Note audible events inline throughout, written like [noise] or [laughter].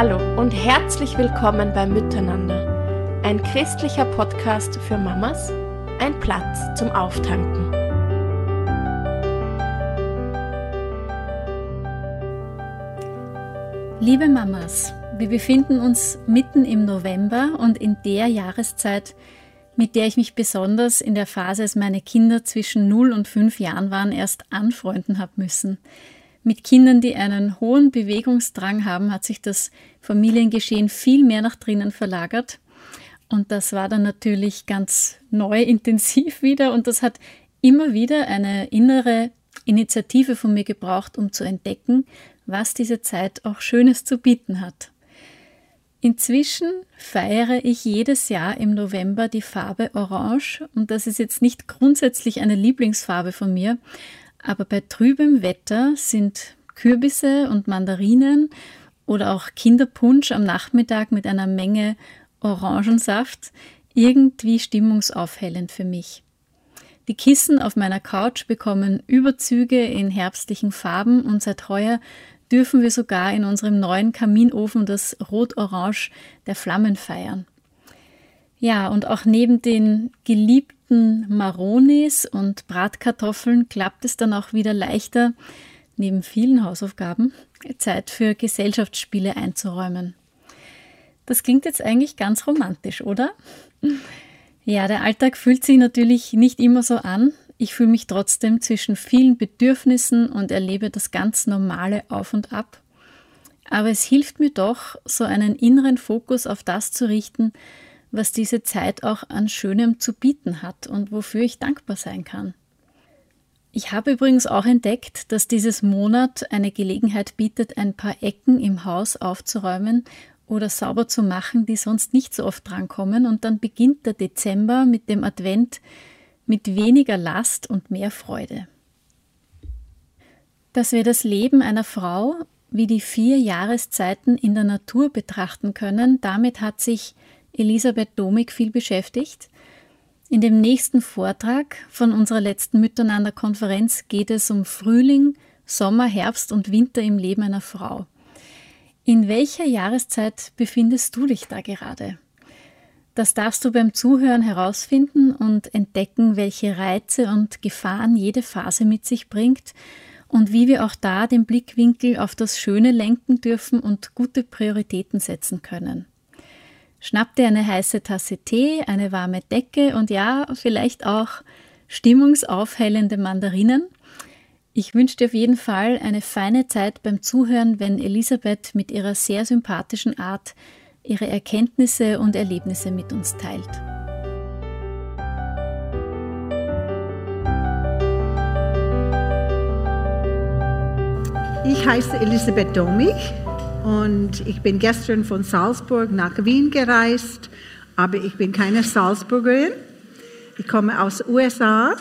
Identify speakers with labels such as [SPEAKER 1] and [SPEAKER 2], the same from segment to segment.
[SPEAKER 1] Hallo und herzlich willkommen bei Miteinander, ein christlicher Podcast für Mamas, ein Platz zum Auftanken.
[SPEAKER 2] Liebe Mamas, wir befinden uns mitten im November und in der Jahreszeit, mit der ich mich besonders in der Phase, als meine Kinder zwischen 0 und 5 Jahren waren, erst anfreunden habe müssen. Mit Kindern, die einen hohen Bewegungsdrang haben, hat sich das Familiengeschehen viel mehr nach drinnen verlagert. Und das war dann natürlich ganz neu, [laughs] intensiv wieder. Und das hat immer wieder eine innere Initiative von mir gebraucht, um zu entdecken, was diese Zeit auch Schönes zu bieten hat. Inzwischen feiere ich jedes Jahr im November die Farbe Orange und das ist jetzt nicht grundsätzlich eine Lieblingsfarbe von mir, aber bei trübem Wetter sind Kürbisse und Mandarinen oder auch Kinderpunsch am Nachmittag mit einer Menge Orangensaft irgendwie stimmungsaufhellend für mich. Die Kissen auf meiner Couch bekommen Überzüge in herbstlichen Farben und seit heuer dürfen wir sogar in unserem neuen Kaminofen das Rot-Orange der Flammen feiern. Ja, und auch neben den geliebten Maronis und Bratkartoffeln klappt es dann auch wieder leichter, neben vielen Hausaufgaben Zeit für Gesellschaftsspiele einzuräumen. Das klingt jetzt eigentlich ganz romantisch, oder? Ja, der Alltag fühlt sich natürlich nicht immer so an. Ich fühle mich trotzdem zwischen vielen Bedürfnissen und erlebe das ganz normale Auf und Ab. Aber es hilft mir doch, so einen inneren Fokus auf das zu richten, was diese Zeit auch an Schönem zu bieten hat und wofür ich dankbar sein kann. Ich habe übrigens auch entdeckt, dass dieses Monat eine Gelegenheit bietet, ein paar Ecken im Haus aufzuräumen oder sauber zu machen, die sonst nicht so oft drankommen. Und dann beginnt der Dezember mit dem Advent mit weniger Last und mehr Freude. Dass wir das Leben einer Frau wie die vier Jahreszeiten in der Natur betrachten können, damit hat sich Elisabeth Domig viel beschäftigt. In dem nächsten Vortrag von unserer letzten Miteinander-Konferenz geht es um Frühling, Sommer, Herbst und Winter im Leben einer Frau. In welcher Jahreszeit befindest du dich da gerade? Das darfst du beim Zuhören herausfinden und entdecken, welche Reize und Gefahren jede Phase mit sich bringt und wie wir auch da den Blickwinkel auf das Schöne lenken dürfen und gute Prioritäten setzen können. Schnapp dir eine heiße Tasse Tee, eine warme Decke und ja, vielleicht auch stimmungsaufhellende Mandarinen. Ich wünsche dir auf jeden Fall eine feine Zeit beim Zuhören, wenn Elisabeth mit ihrer sehr sympathischen Art ihre Erkenntnisse und Erlebnisse mit uns teilt.
[SPEAKER 3] Ich heiße Elisabeth Domig und ich bin gestern von Salzburg nach Wien gereist, aber ich bin keine Salzburgerin. Ich komme aus USA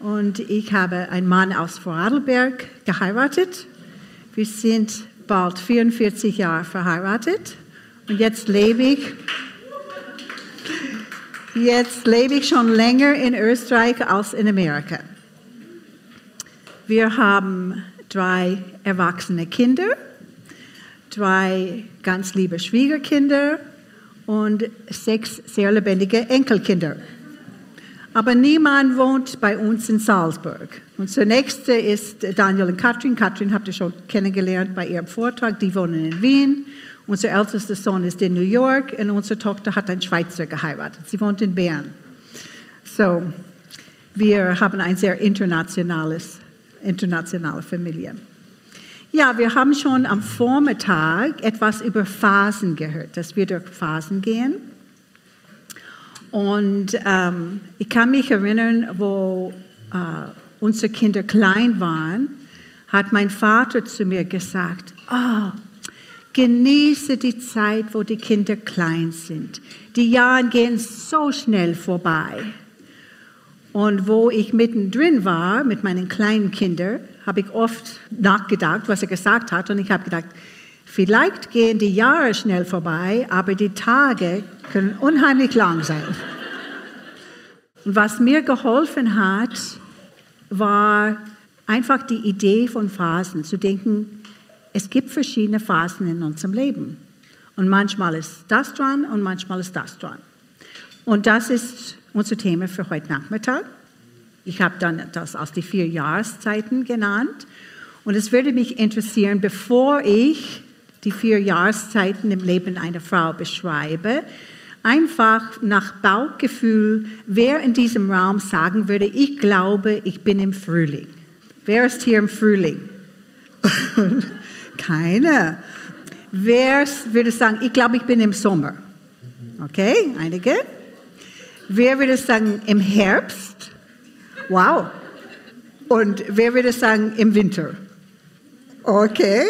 [SPEAKER 3] und ich habe einen Mann aus Vorarlberg geheiratet. Wir sind bald 44 Jahre verheiratet und jetzt lebe ich Jetzt lebe ich schon länger in Österreich als in Amerika. Wir haben drei erwachsene Kinder zwei ganz liebe Schwiegerkinder und sechs sehr lebendige Enkelkinder. Aber niemand wohnt bei uns in Salzburg. Unser nächster ist Daniel und Katrin. Katrin habt ihr schon kennengelernt bei ihrem Vortrag. Die wohnen in Wien. Unser ältester Sohn ist in New York und unsere Tochter hat einen Schweizer geheiratet. Sie wohnt in Bern. So, wir haben eine sehr internationales, internationale Familie. Ja, wir haben schon am Vormittag etwas über Phasen gehört, dass wir durch Phasen gehen. Und ähm, ich kann mich erinnern, wo äh, unsere Kinder klein waren, hat mein Vater zu mir gesagt, oh, genieße die Zeit, wo die Kinder klein sind. Die Jahre gehen so schnell vorbei. Und wo ich mittendrin war mit meinen kleinen Kindern, habe ich oft nachgedacht, was er gesagt hat. Und ich habe gedacht, vielleicht gehen die Jahre schnell vorbei, aber die Tage können unheimlich lang sein. Und was mir geholfen hat, war einfach die Idee von Phasen, zu denken, es gibt verschiedene Phasen in unserem Leben. Und manchmal ist das dran und manchmal ist das dran. Und das ist unser Thema für heute Nachmittag. Ich habe dann das als die vier Jahreszeiten genannt. Und es würde mich interessieren, bevor ich die vier Jahreszeiten im Leben einer Frau beschreibe, einfach nach Bauchgefühl, wer in diesem Raum sagen würde, ich glaube, ich bin im Frühling. Wer ist hier im Frühling? [laughs] Keiner. Wer würde sagen, ich glaube, ich bin im Sommer? Okay, einige. Wer würde sagen, im Herbst? Wow. Und wer würde sagen, im Winter? Okay,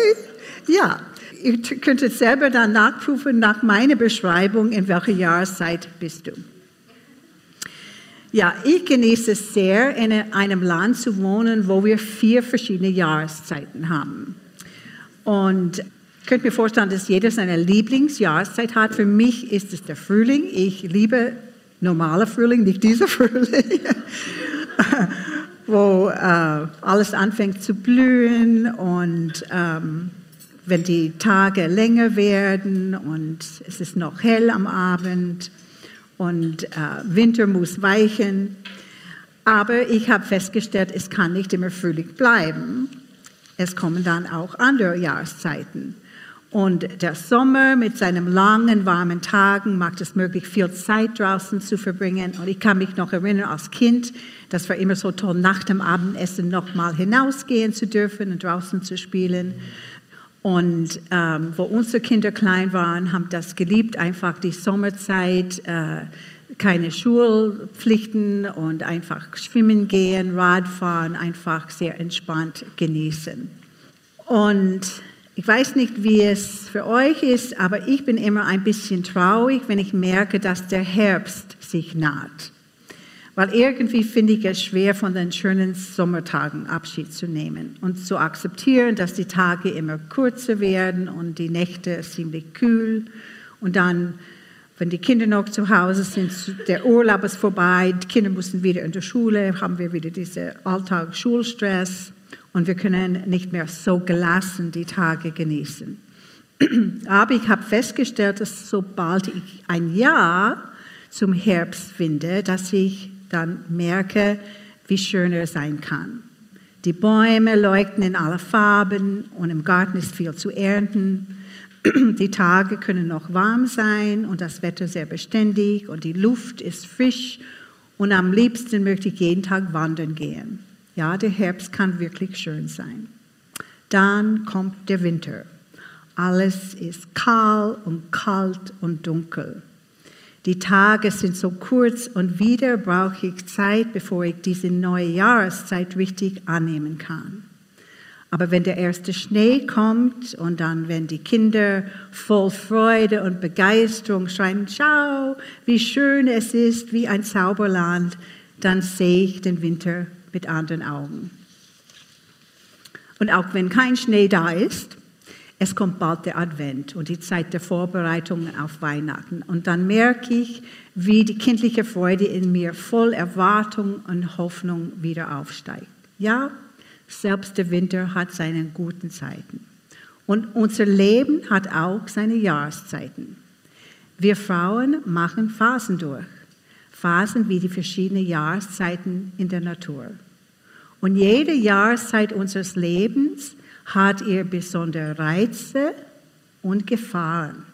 [SPEAKER 3] ja. Ihr könntet selber dann nachprüfen nach meiner Beschreibung, in welcher Jahreszeit bist du. Ja, ich genieße es sehr, in einem Land zu wohnen, wo wir vier verschiedene Jahreszeiten haben. Und ich könnte mir vorstellen, dass jeder seine Lieblingsjahreszeit hat. Für mich ist es der Frühling. Ich liebe normaler Frühling, nicht dieser [laughs] Frühling, [laughs] wo äh, alles anfängt zu blühen und ähm, wenn die Tage länger werden und es ist noch hell am Abend und äh, Winter muss weichen. Aber ich habe festgestellt, es kann nicht immer Frühling bleiben. Es kommen dann auch andere Jahreszeiten. Und der Sommer mit seinen langen, warmen Tagen macht es möglich, viel Zeit draußen zu verbringen. Und ich kann mich noch erinnern, als Kind, das war immer so toll, nach dem Abendessen noch mal hinausgehen zu dürfen und draußen zu spielen. Und ähm, wo unsere Kinder klein waren, haben das geliebt, einfach die Sommerzeit, äh, keine Schulpflichten und einfach schwimmen gehen, Radfahren, einfach sehr entspannt genießen. Und ich weiß nicht, wie es für euch ist, aber ich bin immer ein bisschen traurig, wenn ich merke, dass der Herbst sich naht. Weil irgendwie finde ich es schwer, von den schönen Sommertagen Abschied zu nehmen und zu akzeptieren, dass die Tage immer kürzer werden und die Nächte ziemlich kühl. Und dann, wenn die Kinder noch zu Hause sind, der Urlaub ist vorbei, die Kinder müssen wieder in die Schule, haben wir wieder diesen Alltag-Schulstress und wir können nicht mehr so gelassen die Tage genießen. [clears throat] Aber ich habe festgestellt, dass sobald ich ein Jahr zum Herbst finde, dass ich dann merke, wie schön er sein kann. Die Bäume leuchten in aller Farben und im Garten ist viel zu ernten. [clears throat] Die Tage können noch warm sein und das Wetter sehr beständig und die Luft ist frisch und am liebsten möchte ich jeden Tag wandern gehen. Ja, der Herbst kann wirklich schön sein. Dann kommt der Winter. Alles ist kahl und kalt und dunkel. Die Tage sind so kurz und wieder brauche ich Zeit, bevor ich diese neue Jahreszeit richtig annehmen kann. Aber wenn der erste Schnee kommt und dann, wenn die Kinder voll Freude und Begeisterung schreien, schau, wie schön es ist, wie ein Zauberland, dann sehe ich den Winter mit anderen Augen. Und auch wenn kein Schnee da ist, es kommt bald der Advent und die Zeit der Vorbereitungen auf Weihnachten. Und dann merke ich, wie die kindliche Freude in mir voll Erwartung und Hoffnung wieder aufsteigt. Ja, selbst der Winter hat seine guten Zeiten. Und unser Leben hat auch seine Jahreszeiten. Wir Frauen machen Phasen durch. Phasen wie die verschiedenen Jahreszeiten in der Natur. Und jede Jahreszeit unseres Lebens hat ihr besondere Reize und Gefahren.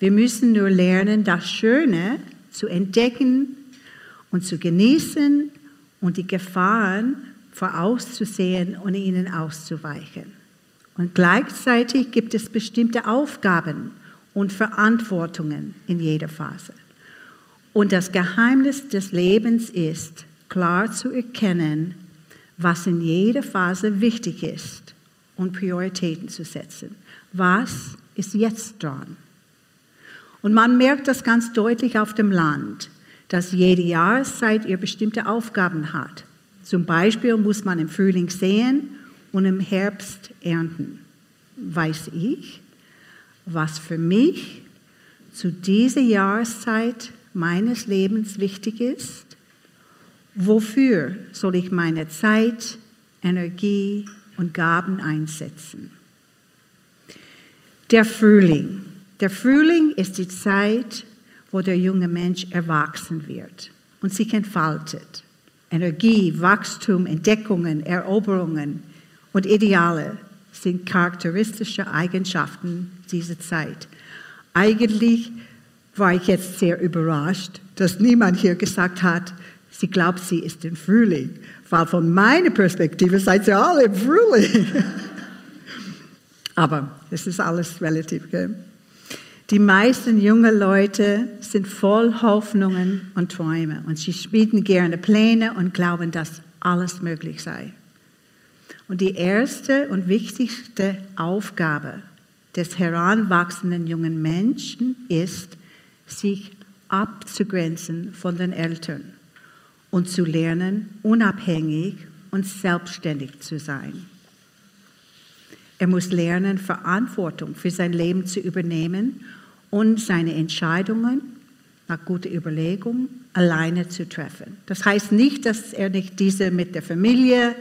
[SPEAKER 3] Wir müssen nur lernen, das Schöne zu entdecken und zu genießen und die Gefahren vorauszusehen und ihnen auszuweichen. Und gleichzeitig gibt es bestimmte Aufgaben und Verantwortungen in jeder Phase. Und das Geheimnis des Lebens ist, klar zu erkennen, was in jeder Phase wichtig ist und Prioritäten zu setzen. Was ist jetzt dran? Und man merkt das ganz deutlich auf dem Land, dass jede Jahreszeit ihr bestimmte Aufgaben hat. Zum Beispiel muss man im Frühling säen und im Herbst ernten. Weiß ich, was für mich zu dieser Jahreszeit meines Lebens wichtig ist? Wofür soll ich meine Zeit, Energie und Gaben einsetzen? Der Frühling. Der Frühling ist die Zeit, wo der junge Mensch erwachsen wird und sich entfaltet. Energie, Wachstum, Entdeckungen, Eroberungen und Ideale sind charakteristische Eigenschaften dieser Zeit. Eigentlich war ich jetzt sehr überrascht, dass niemand hier gesagt hat, sie glaubt, sie ist im Frühling. Weil von meiner Perspektive seid ihr alle im Frühling. [laughs] Aber es ist alles relativ. Gell? Die meisten jungen Leute sind voll Hoffnungen und Träume und sie schmieden gerne Pläne und glauben, dass alles möglich sei. Und die erste und wichtigste Aufgabe des heranwachsenden jungen Menschen ist, sich abzugrenzen von den Eltern und zu lernen, unabhängig und selbstständig zu sein. Er muss lernen, Verantwortung für sein Leben zu übernehmen und seine Entscheidungen nach guter Überlegung alleine zu treffen. Das heißt nicht, dass er nicht diese mit der Familie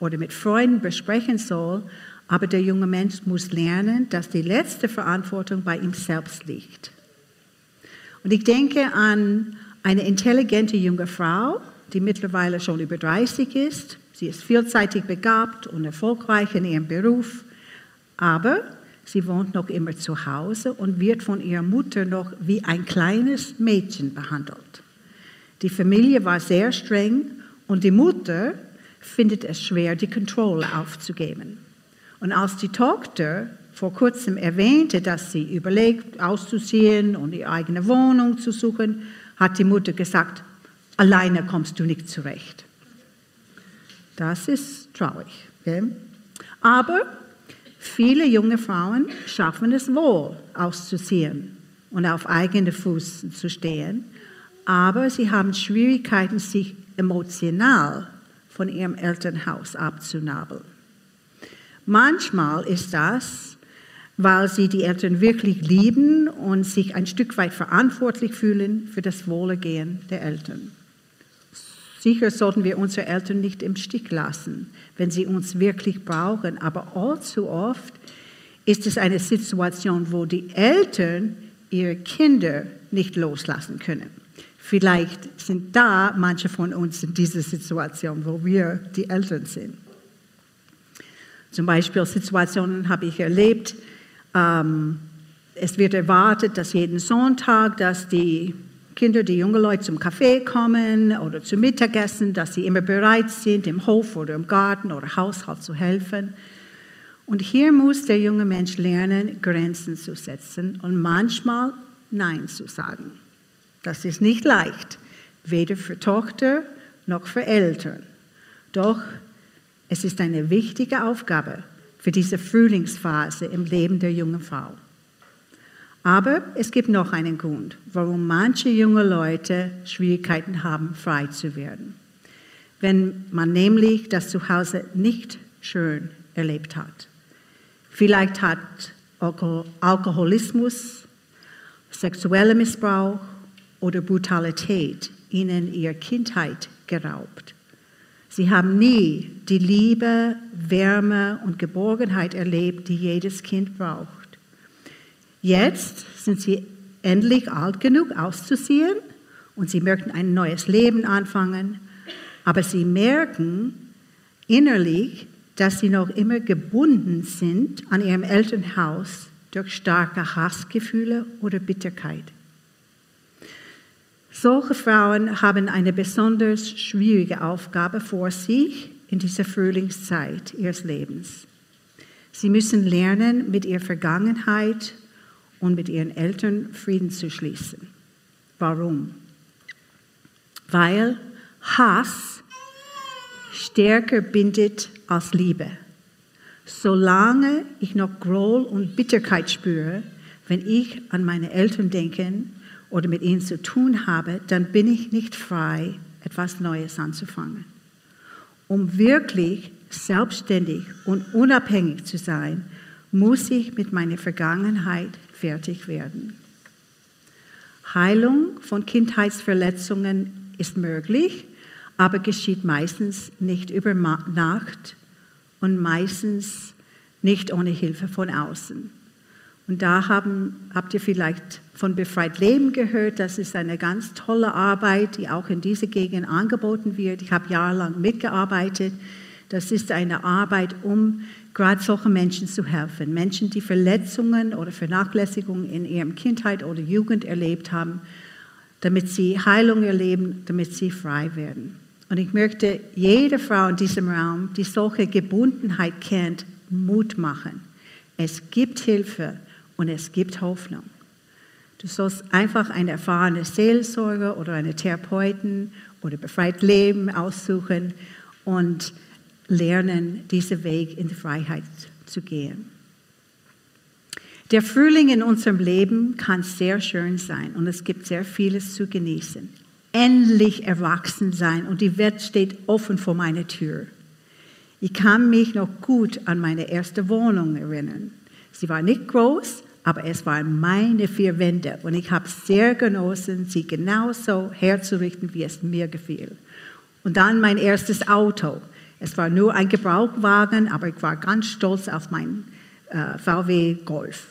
[SPEAKER 3] oder mit Freunden besprechen soll, aber der junge Mensch muss lernen, dass die letzte Verantwortung bei ihm selbst liegt. Und ich denke an eine intelligente junge Frau, die mittlerweile schon über 30 ist. Sie ist vielseitig begabt und erfolgreich in ihrem Beruf, aber sie wohnt noch immer zu Hause und wird von ihrer Mutter noch wie ein kleines Mädchen behandelt. Die Familie war sehr streng und die Mutter findet es schwer, die Kontrolle aufzugeben. Und als die Tochter vor kurzem erwähnte, dass sie überlegt, auszuziehen und ihre eigene Wohnung zu suchen, hat die Mutter gesagt, alleine kommst du nicht zurecht. Das ist traurig. Okay? Aber viele junge Frauen schaffen es wohl, auszuziehen und auf eigene Fuß zu stehen, aber sie haben Schwierigkeiten, sich emotional von ihrem Elternhaus abzunabeln. Manchmal ist das, weil sie die Eltern wirklich lieben und sich ein Stück weit verantwortlich fühlen für das Wohlergehen der Eltern. Sicher sollten wir unsere Eltern nicht im Stich lassen, wenn sie uns wirklich brauchen, aber allzu oft ist es eine Situation, wo die Eltern ihre Kinder nicht loslassen können. Vielleicht sind da manche von uns in dieser Situation, wo wir die Eltern sind. Zum Beispiel Situationen habe ich erlebt, ähm, es wird erwartet, dass jeden Sonntag, dass die Kinder, die jungen Leute zum Kaffee kommen oder zum Mittagessen, dass sie immer bereit sind, im Hof oder im Garten oder Haushalt zu helfen. Und hier muss der junge Mensch lernen, Grenzen zu setzen und manchmal Nein zu sagen. Das ist nicht leicht, weder für Tochter noch für Eltern. Doch es ist eine wichtige Aufgabe für diese Frühlingsphase im Leben der jungen Frau. Aber es gibt noch einen Grund, warum manche junge Leute Schwierigkeiten haben, frei zu werden. Wenn man nämlich das Zuhause nicht schön erlebt hat. Vielleicht hat Alkoholismus, sexueller Missbrauch oder Brutalität ihnen ihre Kindheit geraubt. Sie haben nie die Liebe, Wärme und Geborgenheit erlebt, die jedes Kind braucht. Jetzt sind sie endlich alt genug auszuziehen und sie möchten ein neues Leben anfangen, aber sie merken innerlich, dass sie noch immer gebunden sind an ihrem Elternhaus durch starke Hassgefühle oder Bitterkeit. Solche Frauen haben eine besonders schwierige Aufgabe vor sich in dieser Frühlingszeit ihres Lebens. Sie müssen lernen, mit ihrer Vergangenheit und mit ihren Eltern Frieden zu schließen. Warum? Weil Hass stärker bindet als Liebe. Solange ich noch Groll und Bitterkeit spüre, wenn ich an meine Eltern denke, oder mit ihnen zu tun habe, dann bin ich nicht frei, etwas Neues anzufangen. Um wirklich selbstständig und unabhängig zu sein, muss ich mit meiner Vergangenheit fertig werden. Heilung von Kindheitsverletzungen ist möglich, aber geschieht meistens nicht über Nacht und meistens nicht ohne Hilfe von außen. Und da haben, habt ihr vielleicht von Befreit Leben gehört. Das ist eine ganz tolle Arbeit, die auch in dieser Gegend angeboten wird. Ich habe jahrelang mitgearbeitet. Das ist eine Arbeit, um gerade solchen Menschen zu helfen. Menschen, die Verletzungen oder Vernachlässigungen in ihrer Kindheit oder Jugend erlebt haben, damit sie Heilung erleben, damit sie frei werden. Und ich möchte jede Frau in diesem Raum, die solche Gebundenheit kennt, Mut machen. Es gibt Hilfe und es gibt Hoffnung. Du sollst einfach eine erfahrene Seelsorger oder eine Therapeutin oder befreit Leben aussuchen und lernen, diesen Weg in die Freiheit zu gehen. Der Frühling in unserem Leben kann sehr schön sein und es gibt sehr vieles zu genießen. Endlich erwachsen sein und die Welt steht offen vor meiner Tür. Ich kann mich noch gut an meine erste Wohnung erinnern. Sie war nicht groß, aber es waren meine vier Wände und ich habe sehr genossen, sie genauso herzurichten, wie es mir gefiel. Und dann mein erstes Auto. Es war nur ein Gebrauchwagen, aber ich war ganz stolz auf mein äh, VW Golf.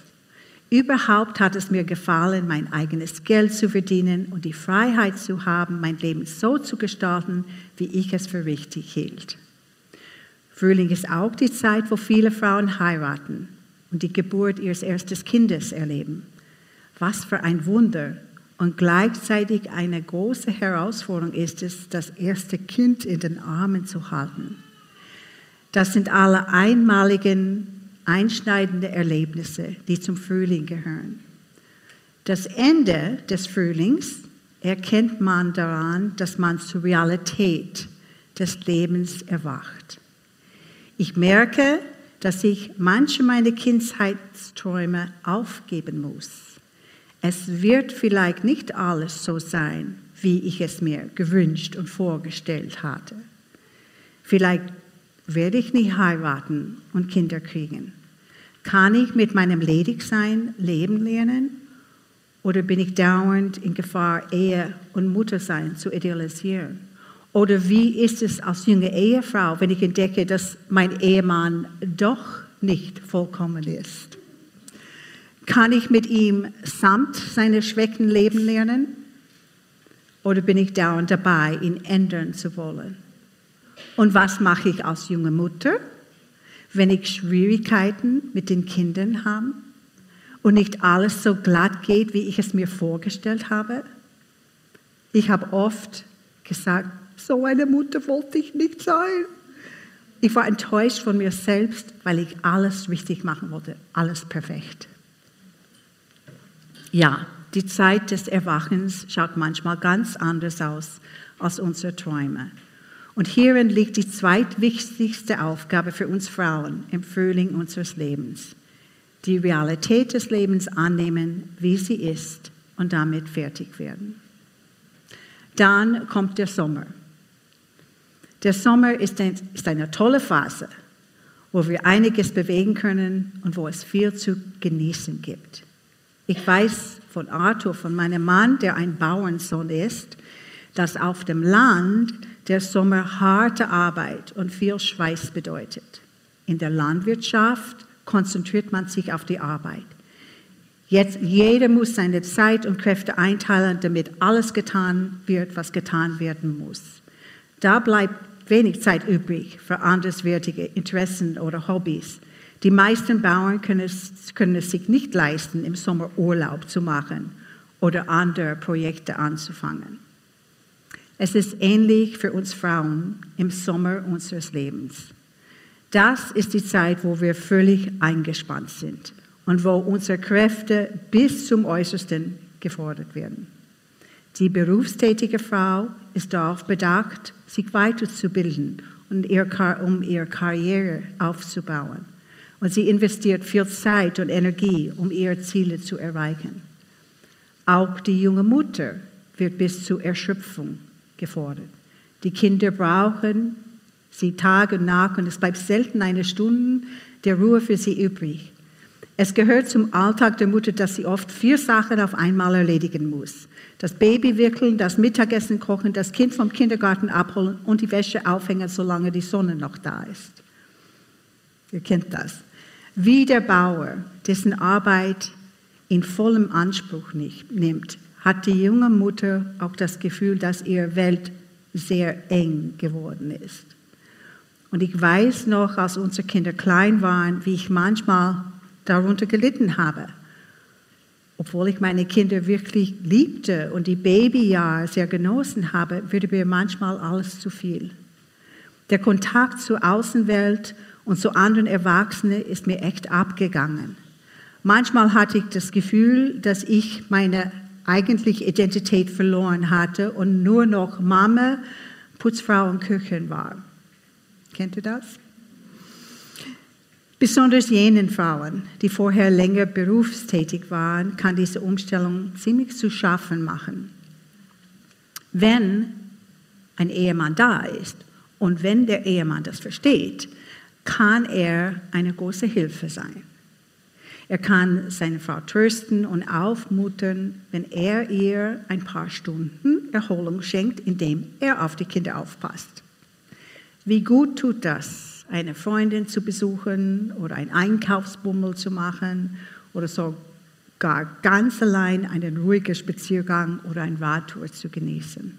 [SPEAKER 3] Überhaupt hat es mir gefallen, mein eigenes Geld zu verdienen und die Freiheit zu haben, mein Leben so zu gestalten, wie ich es für richtig hielt. Frühling ist auch die Zeit, wo viele Frauen heiraten und die Geburt ihres ersten Kindes erleben. Was für ein Wunder und gleichzeitig eine große Herausforderung ist es, das erste Kind in den Armen zu halten. Das sind alle einmaligen, einschneidende Erlebnisse, die zum Frühling gehören. Das Ende des Frühlings erkennt man daran, dass man zur Realität des Lebens erwacht. Ich merke, dass ich manche meiner Kindheitsträume aufgeben muss. Es wird vielleicht nicht alles so sein, wie ich es mir gewünscht und vorgestellt hatte. Vielleicht werde ich nie heiraten und Kinder kriegen. Kann ich mit meinem Ledigsein leben lernen? Oder bin ich dauernd in Gefahr, Ehe und Muttersein zu idealisieren? Oder wie ist es als junge Ehefrau, wenn ich entdecke, dass mein Ehemann doch nicht vollkommen ist? Kann ich mit ihm samt seiner Schwächen leben lernen? Oder bin ich dauernd dabei, ihn ändern zu wollen? Und was mache ich als junge Mutter, wenn ich Schwierigkeiten mit den Kindern habe und nicht alles so glatt geht, wie ich es mir vorgestellt habe? Ich habe oft gesagt, so eine Mutter wollte ich nicht sein. Ich war enttäuscht von mir selbst, weil ich alles richtig machen wollte, alles perfekt. Ja, die Zeit des Erwachens schaut manchmal ganz anders aus als unsere Träume. Und hierin liegt die zweitwichtigste Aufgabe für uns Frauen im Frühling unseres Lebens. Die Realität des Lebens annehmen, wie sie ist und damit fertig werden. Dann kommt der Sommer. Der Sommer ist, ein, ist eine tolle Phase, wo wir einiges bewegen können und wo es viel zu genießen gibt. Ich weiß von Arthur, von meinem Mann, der ein Bauernsohn ist, dass auf dem Land der Sommer harte Arbeit und viel Schweiß bedeutet. In der Landwirtschaft konzentriert man sich auf die Arbeit. Jetzt, jeder muss seine Zeit und Kräfte einteilen, damit alles getan wird, was getan werden muss. Da bleibt wenig Zeit übrig für anderswertige Interessen oder Hobbys. Die meisten Bauern können es, können es sich nicht leisten, im Sommer Urlaub zu machen oder andere Projekte anzufangen. Es ist ähnlich für uns Frauen im Sommer unseres Lebens. Das ist die Zeit, wo wir völlig eingespannt sind und wo unsere Kräfte bis zum Äußersten gefordert werden. Die berufstätige Frau ist darauf bedacht, sich weiterzubilden und ihr, um ihre Karriere aufzubauen. Und sie investiert viel Zeit und Energie, um ihre Ziele zu erreichen. Auch die junge Mutter wird bis zur Erschöpfung gefordert. Die Kinder brauchen sie Tag und Nacht und es bleibt selten eine Stunde der Ruhe für sie übrig. Es gehört zum Alltag der Mutter, dass sie oft vier Sachen auf einmal erledigen muss. Das Baby wickeln, das Mittagessen kochen, das Kind vom Kindergarten abholen und die Wäsche aufhängen, solange die Sonne noch da ist. Ihr kennt das. Wie der Bauer, dessen Arbeit in vollem Anspruch nicht, nimmt, hat die junge Mutter auch das Gefühl, dass ihre Welt sehr eng geworden ist. Und ich weiß noch, als unsere Kinder klein waren, wie ich manchmal darunter gelitten habe. Obwohl ich meine Kinder wirklich liebte und die Babyjahre sehr genossen habe, wurde mir manchmal alles zu viel. Der Kontakt zur Außenwelt und zu anderen Erwachsenen ist mir echt abgegangen. Manchmal hatte ich das Gefühl, dass ich meine eigentliche Identität verloren hatte und nur noch Mama, Putzfrau und Köchin war. Kennt ihr das? Besonders jenen Frauen, die vorher länger berufstätig waren, kann diese Umstellung ziemlich zu schaffen machen. Wenn ein Ehemann da ist und wenn der Ehemann das versteht, kann er eine große Hilfe sein. Er kann seine Frau trösten und aufmuntern, wenn er ihr ein paar Stunden Erholung schenkt, indem er auf die Kinder aufpasst. Wie gut tut das, eine Freundin zu besuchen oder einen Einkaufsbummel zu machen oder sogar ganz allein einen ruhigen Spaziergang oder eine Radtour zu genießen.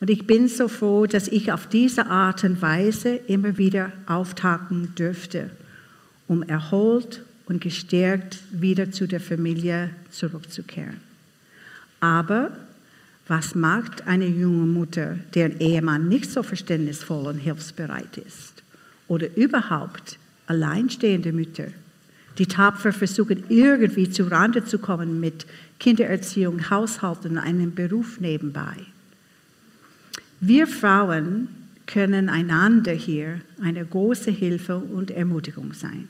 [SPEAKER 3] Und ich bin so froh, dass ich auf diese Art und Weise immer wieder auftauchen dürfte, um erholt und gestärkt wieder zu der Familie zurückzukehren. Aber was macht eine junge Mutter, deren Ehemann nicht so verständnisvoll und hilfsbereit ist? Oder überhaupt alleinstehende Mütter, die tapfer versuchen, irgendwie zu Rande zu kommen mit Kindererziehung, Haushalt und einem Beruf nebenbei? Wir Frauen können einander hier eine große Hilfe und Ermutigung sein.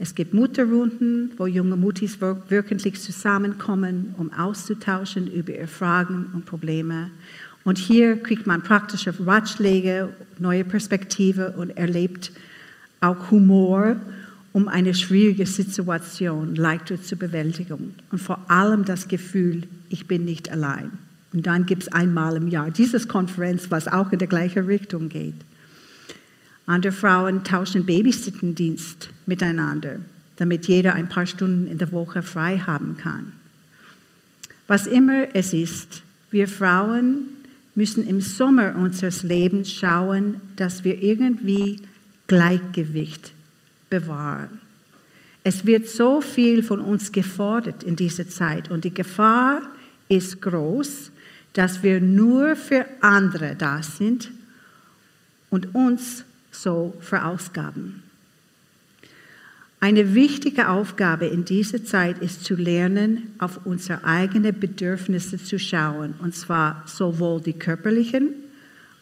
[SPEAKER 3] Es gibt Mutterrunden, wo junge Mutis wöchentlich zusammenkommen, um auszutauschen über ihre Fragen und Probleme. Und hier kriegt man praktische Ratschläge, neue Perspektive und erlebt auch Humor, um eine schwierige Situation leichter zu bewältigen. Und vor allem das Gefühl, ich bin nicht allein. Und dann gibt es einmal im Jahr dieses Konferenz, was auch in der gleiche Richtung geht. Andere Frauen tauschen Babysittendienst miteinander, damit jeder ein paar Stunden in der Woche frei haben kann. Was immer es ist, wir Frauen müssen im Sommer unseres Lebens schauen, dass wir irgendwie Gleichgewicht bewahren. Es wird so viel von uns gefordert in dieser Zeit und die Gefahr ist groß, dass wir nur für andere da sind und uns so verausgaben. Eine wichtige Aufgabe in dieser Zeit ist zu lernen, auf unsere eigenen Bedürfnisse zu schauen, und zwar sowohl die körperlichen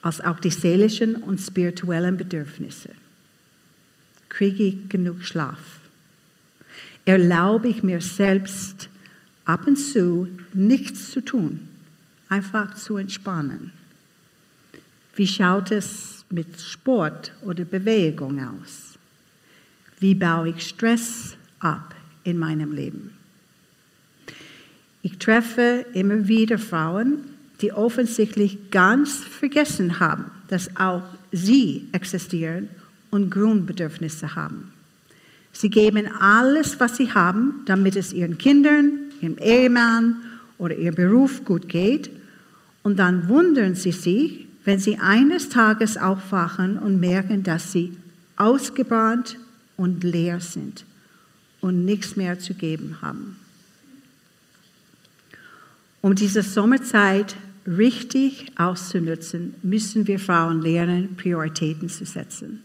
[SPEAKER 3] als auch die seelischen und spirituellen Bedürfnisse. Kriege ich genug Schlaf? Erlaube ich mir selbst ab und zu nichts zu tun, einfach zu entspannen? Wie schaut es mit Sport oder Bewegung aus? Wie baue ich Stress ab in meinem Leben? Ich treffe immer wieder Frauen, die offensichtlich ganz vergessen haben, dass auch sie existieren und Grundbedürfnisse haben. Sie geben alles, was sie haben, damit es ihren Kindern, ihrem Ehemann oder ihrem Beruf gut geht. Und dann wundern sie sich, wenn sie eines Tages aufwachen und merken, dass sie ausgebrannt und leer sind und nichts mehr zu geben haben. Um diese Sommerzeit richtig auszunutzen, müssen wir Frauen lernen, Prioritäten zu setzen.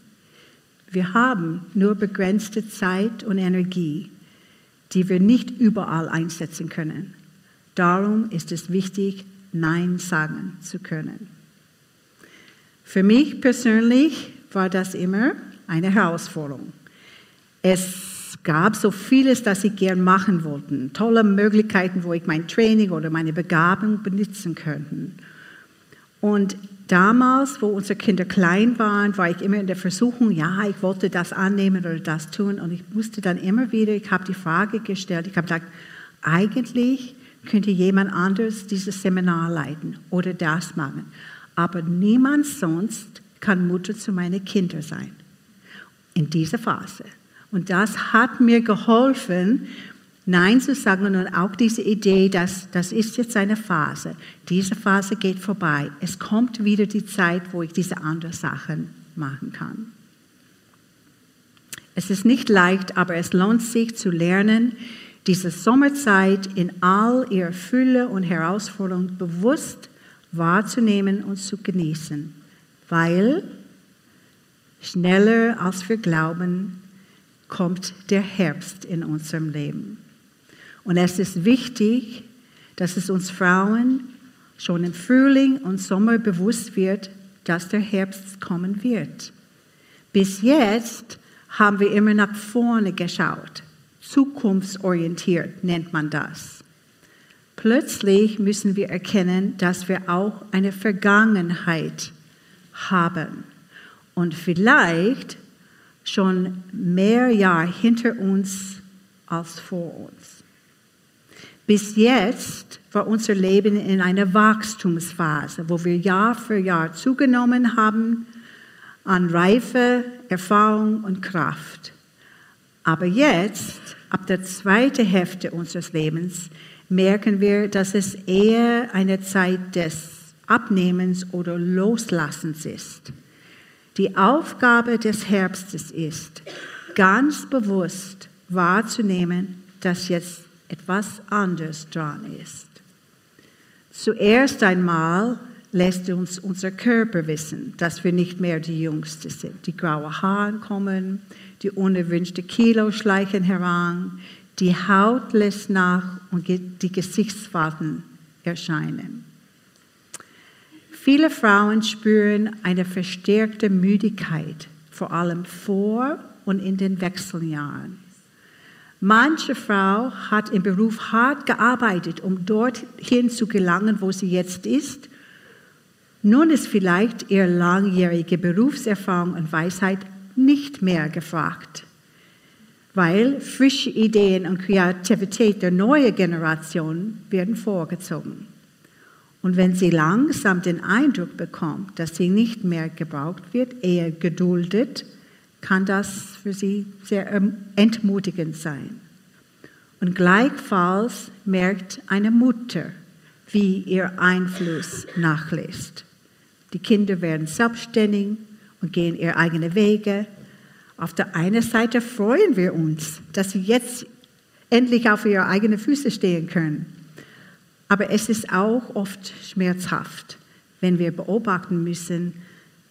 [SPEAKER 3] Wir haben nur begrenzte Zeit und Energie, die wir nicht überall einsetzen können. Darum ist es wichtig, Nein sagen zu können. Für mich persönlich war das immer eine Herausforderung. Es gab so vieles, das ich gern machen wollte. Tolle Möglichkeiten, wo ich mein Training oder meine Begabung benutzen könnte. Und damals, wo unsere Kinder klein waren, war ich immer in der Versuchung, ja, ich wollte das annehmen oder das tun. Und ich musste dann immer wieder, ich habe die Frage gestellt, ich habe gesagt, eigentlich könnte jemand anders dieses Seminar leiten oder das machen aber niemand sonst kann Mutter zu meinen Kindern sein. In dieser Phase. Und das hat mir geholfen, Nein zu sagen und auch diese Idee, dass das ist jetzt eine Phase. Diese Phase geht vorbei. Es kommt wieder die Zeit, wo ich diese anderen Sachen machen kann. Es ist nicht leicht, aber es lohnt sich zu lernen, diese Sommerzeit in all ihrer Fülle und Herausforderung bewusst wahrzunehmen und zu genießen, weil schneller als wir glauben, kommt der Herbst in unserem Leben. Und es ist wichtig, dass es uns Frauen schon im Frühling und Sommer bewusst wird, dass der Herbst kommen wird. Bis jetzt haben wir immer nach vorne geschaut. Zukunftsorientiert nennt man das. Plötzlich müssen wir erkennen, dass wir auch eine Vergangenheit haben und vielleicht schon mehr Jahre hinter uns als vor uns. Bis jetzt war unser Leben in einer Wachstumsphase, wo wir Jahr für Jahr zugenommen haben an Reife, Erfahrung und Kraft. Aber jetzt, ab der zweiten Hälfte unseres Lebens, merken wir, dass es eher eine Zeit des Abnehmens oder Loslassens ist. Die Aufgabe des Herbstes ist, ganz bewusst wahrzunehmen, dass jetzt etwas anderes dran ist. Zuerst einmal lässt uns unser Körper wissen, dass wir nicht mehr die Jüngste sind. Die graue Haare kommen, die unerwünschte Kilo schleichen heran, die Haut lässt nach und die Gesichtsfaden erscheinen. Viele Frauen spüren eine verstärkte Müdigkeit, vor allem vor und in den Wechseljahren. Manche Frau hat im Beruf hart gearbeitet, um dorthin zu gelangen, wo sie jetzt ist. Nun ist vielleicht ihre langjährige Berufserfahrung und Weisheit nicht mehr gefragt, weil frische Ideen und Kreativität der neuen Generation werden vorgezogen. Und wenn sie langsam den Eindruck bekommt, dass sie nicht mehr gebraucht wird, eher geduldet, kann das für sie sehr entmutigend sein. Und gleichfalls merkt eine Mutter, wie ihr Einfluss nachlässt. Die Kinder werden selbstständig und gehen ihre eigenen Wege. Auf der einen Seite freuen wir uns, dass sie jetzt endlich auf ihre eigenen Füße stehen können. Aber es ist auch oft schmerzhaft, wenn wir beobachten müssen,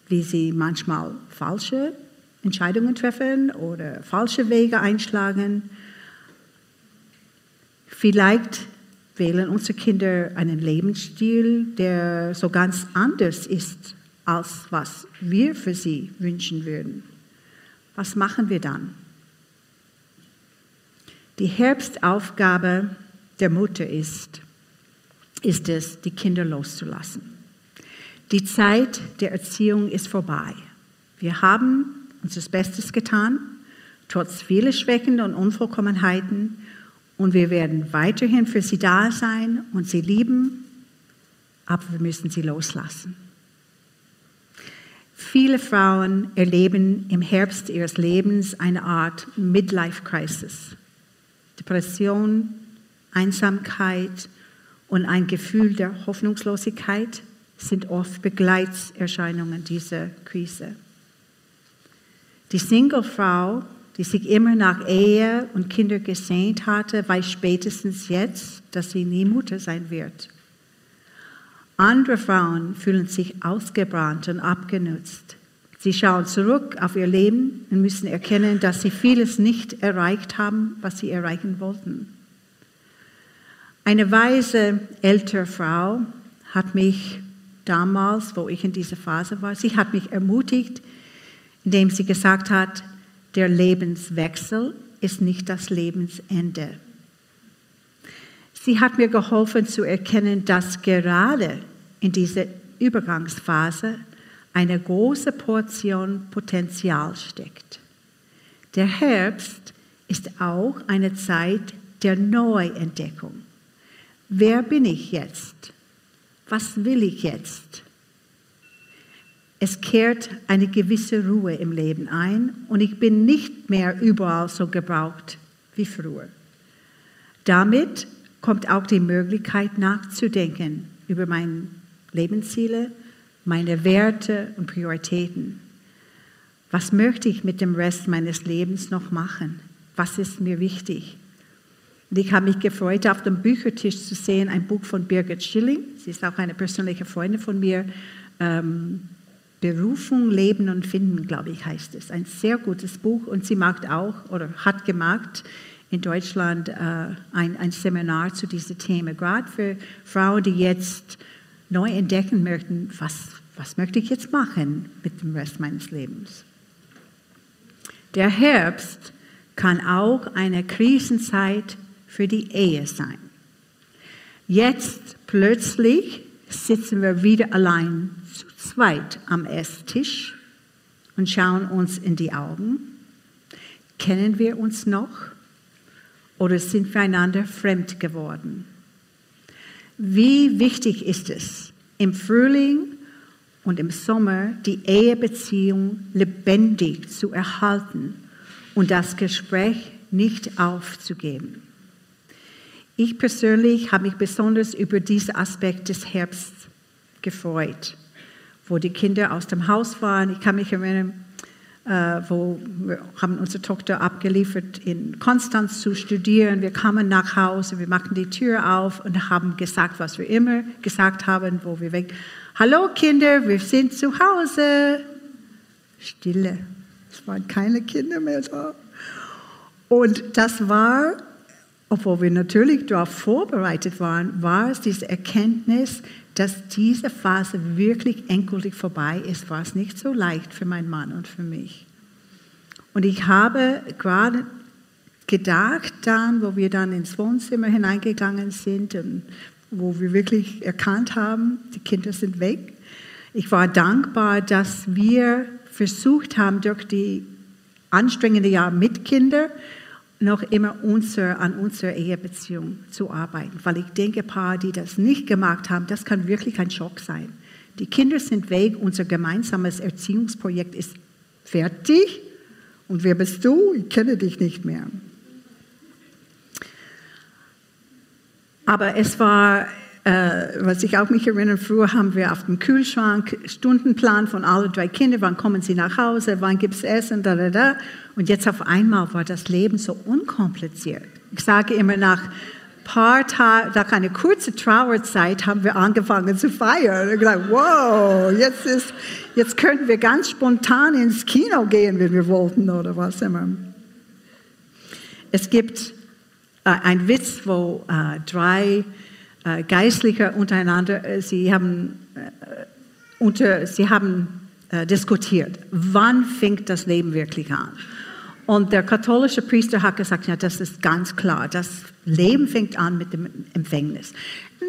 [SPEAKER 3] wie sie manchmal falsche Entscheidungen treffen oder falsche Wege einschlagen. Vielleicht wählen unsere Kinder einen Lebensstil, der so ganz anders ist, als was wir für sie wünschen würden. Was machen wir dann? Die Herbstaufgabe der Mutter ist, ist es, die Kinder loszulassen. Die Zeit der Erziehung ist vorbei. Wir haben unser Bestes getan, trotz vieler Schwächen und Unvollkommenheiten. Und wir werden weiterhin für sie da sein und sie lieben, aber wir müssen sie loslassen. Viele Frauen erleben im Herbst ihres Lebens eine Art Midlife-Crisis. Depression, Einsamkeit und ein Gefühl der Hoffnungslosigkeit sind oft Begleitserscheinungen dieser Krise. Die Singlefrau, die sich immer nach Ehe und Kinder gesehnt hatte, weiß spätestens jetzt, dass sie nie Mutter sein wird. Andere Frauen fühlen sich ausgebrannt und abgenutzt. Sie schauen zurück auf ihr Leben und müssen erkennen, dass sie vieles nicht erreicht haben, was sie erreichen wollten. Eine weise ältere Frau hat mich damals, wo ich in dieser Phase war, sie hat mich ermutigt, indem sie gesagt hat, der Lebenswechsel ist nicht das Lebensende. Sie hat mir geholfen zu erkennen, dass gerade in dieser Übergangsphase eine große Portion Potenzial steckt. Der Herbst ist auch eine Zeit der Neuentdeckung. Wer bin ich jetzt? Was will ich jetzt? Es kehrt eine gewisse Ruhe im Leben ein und ich bin nicht mehr überall so gebraucht wie früher. Damit kommt auch die Möglichkeit nachzudenken über meine Lebensziele, meine Werte und Prioritäten. Was möchte ich mit dem Rest meines Lebens noch machen? Was ist mir wichtig? Und ich habe mich gefreut, auf dem Büchertisch zu sehen, ein Buch von Birgit Schilling. Sie ist auch eine persönliche Freundin von mir. Ähm, Berufung, Leben und Finden, glaube ich, heißt es. Ein sehr gutes Buch und sie macht auch oder hat gemacht in Deutschland äh, ein, ein Seminar zu diesem Thema, gerade für Frauen, die jetzt neu entdecken möchten, was, was möchte ich jetzt machen mit dem Rest meines Lebens. Der Herbst kann auch eine Krisenzeit für die Ehe sein. Jetzt plötzlich sitzen wir wieder allein zu zweit am Esstisch und schauen uns in die Augen. Kennen wir uns noch oder sind wir einander fremd geworden? Wie wichtig ist es, im Frühling und im Sommer die Ehebeziehung lebendig zu erhalten und das Gespräch nicht aufzugeben. Ich persönlich habe mich besonders über diesen Aspekt des Herbsts gefreut, wo die Kinder aus dem Haus waren. Ich kann mich erinnern, äh, wo wir haben unsere Tochter abgeliefert in Konstanz zu studieren. Wir kamen nach Hause, wir machten die Tür auf und haben gesagt, was wir immer gesagt haben, wo wir weg. Hallo Kinder, wir sind zu Hause. Stille. Es waren keine Kinder mehr da. Und das war, obwohl wir natürlich darauf vorbereitet waren, war es diese Erkenntnis, dass diese Phase wirklich endgültig vorbei ist, war es nicht so leicht für meinen Mann und für mich. Und ich habe gerade gedacht dann, wo wir dann ins Wohnzimmer hineingegangen sind und wo wir wirklich erkannt haben, die Kinder sind weg. Ich war dankbar, dass wir versucht haben, durch die anstrengenden Jahre mit Kindern noch immer unser, an unserer Ehebeziehung zu arbeiten. Weil ich denke, Paare, die das nicht gemacht haben, das kann wirklich ein Schock sein. Die Kinder sind weg, unser gemeinsames Erziehungsprojekt ist fertig. Und wer bist du? Ich kenne dich nicht mehr. Aber es war, was ich auch mich erinnere, früher haben wir auf dem Kühlschrank Stundenplan von allen drei Kindern, wann kommen sie nach Hause, wann gibt es Essen, da, da, da. Und jetzt auf einmal war das Leben so unkompliziert. Ich sage immer, nach paar Tagen, nach einer kurzen Trauerzeit haben wir angefangen zu feiern. Und gesagt, wow, jetzt, ist, jetzt könnten wir ganz spontan ins Kino gehen, wenn wir wollten oder was immer. Es gibt äh, einen Witz, wo äh, drei äh, Geistliche untereinander, äh, sie haben, äh, unter, sie haben äh, diskutiert, wann fängt das Leben wirklich an? Und der katholische Priester hat gesagt, ja, das ist ganz klar, das Leben fängt an mit dem Empfängnis.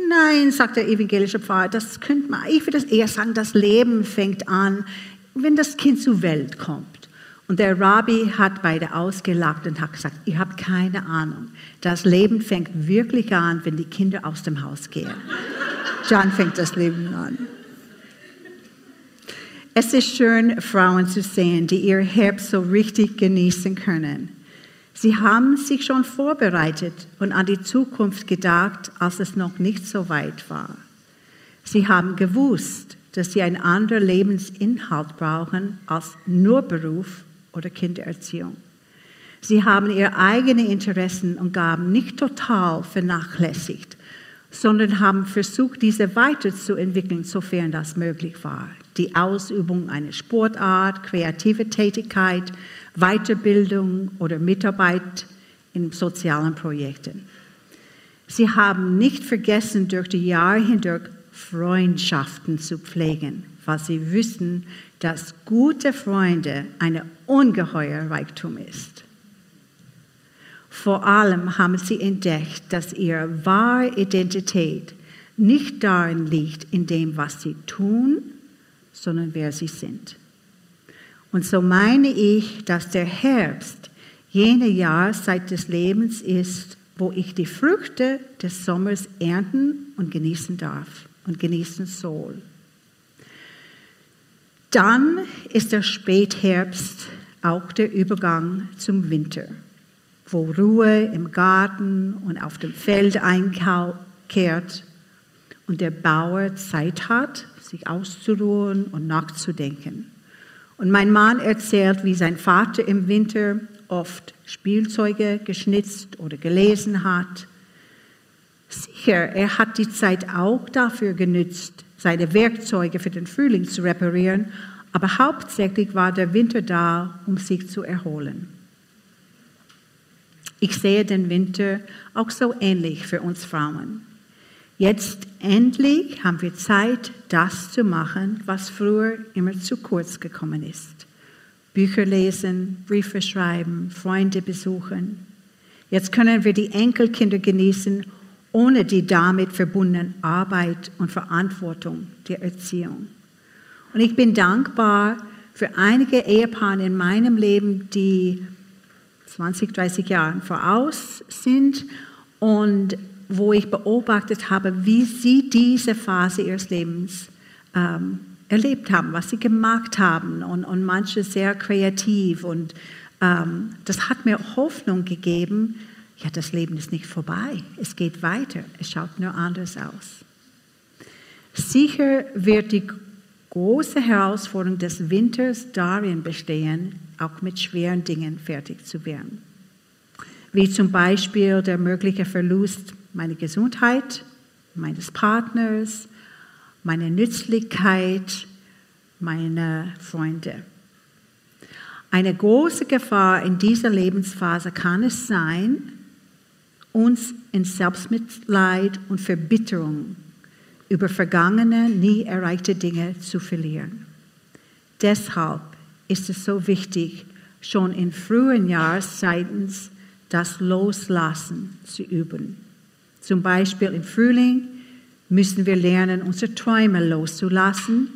[SPEAKER 3] Nein, sagt der evangelische Pfarrer, das könnte man, ich würde eher sagen, das Leben fängt an, wenn das Kind zur Welt kommt. Und der Rabbi hat beide ausgelacht und hat gesagt, ihr habt keine Ahnung. Das Leben fängt wirklich an, wenn die Kinder aus dem Haus gehen. Dann fängt das Leben an. Es ist schön, Frauen zu sehen, die ihr Herbst so richtig genießen können. Sie haben sich schon vorbereitet und an die Zukunft gedacht, als es noch nicht so weit war. Sie haben gewusst, dass sie einen anderen Lebensinhalt brauchen als nur Beruf oder Kindererziehung. Sie haben ihre eigenen Interessen und Gaben nicht total vernachlässigt, sondern haben versucht, diese weiterzuentwickeln, sofern das möglich war die Ausübung einer Sportart, kreative Tätigkeit, Weiterbildung oder Mitarbeit in sozialen Projekten. Sie haben nicht vergessen, durch die Jahre hindurch Freundschaften zu pflegen, weil sie wissen, dass gute Freunde ein ungeheuer Reichtum ist. Vor allem haben sie entdeckt, dass ihre wahre Identität nicht darin liegt, in dem, was sie tun, sondern wer sie sind. Und so meine ich, dass der Herbst jene Jahreszeit des Lebens ist, wo ich die Früchte des Sommers ernten und genießen darf und genießen soll. Dann ist der Spätherbst auch der Übergang zum Winter, wo Ruhe im Garten und auf dem Feld einkehrt und der Bauer Zeit hat, sich auszuruhen und nachzudenken. Und mein Mann erzählt, wie sein Vater im Winter oft Spielzeuge geschnitzt oder gelesen hat. Sicher, er hat die Zeit auch dafür genützt, seine Werkzeuge für den Frühling zu reparieren, aber hauptsächlich war der Winter da, um sich zu erholen. Ich sehe den Winter auch so ähnlich für uns Frauen. Jetzt endlich haben wir Zeit, das zu machen, was früher immer zu kurz gekommen ist. Bücher lesen, Briefe schreiben, Freunde besuchen. Jetzt können wir die Enkelkinder genießen, ohne die damit verbundene Arbeit und Verantwortung der Erziehung. Und ich bin dankbar für einige Ehepaare in meinem Leben, die 20, 30 Jahre voraus sind und wo ich beobachtet habe, wie sie diese Phase ihres Lebens ähm, erlebt haben, was sie gemacht haben und, und manche sehr kreativ. Und ähm, das hat mir Hoffnung gegeben, ja, das Leben ist nicht vorbei, es geht weiter, es schaut nur anders aus. Sicher wird die große Herausforderung des Winters darin bestehen, auch mit schweren Dingen fertig zu werden. Wie zum Beispiel der mögliche Verlust meiner Gesundheit, meines Partners, meine Nützlichkeit, meiner Freunde. Eine große Gefahr in dieser Lebensphase kann es sein, uns in Selbstmitleid und Verbitterung über vergangene, nie erreichte Dinge zu verlieren. Deshalb ist es so wichtig, schon in frühen Jahreszeiten das Loslassen zu üben. Zum Beispiel im Frühling müssen wir lernen, unsere Träume loszulassen,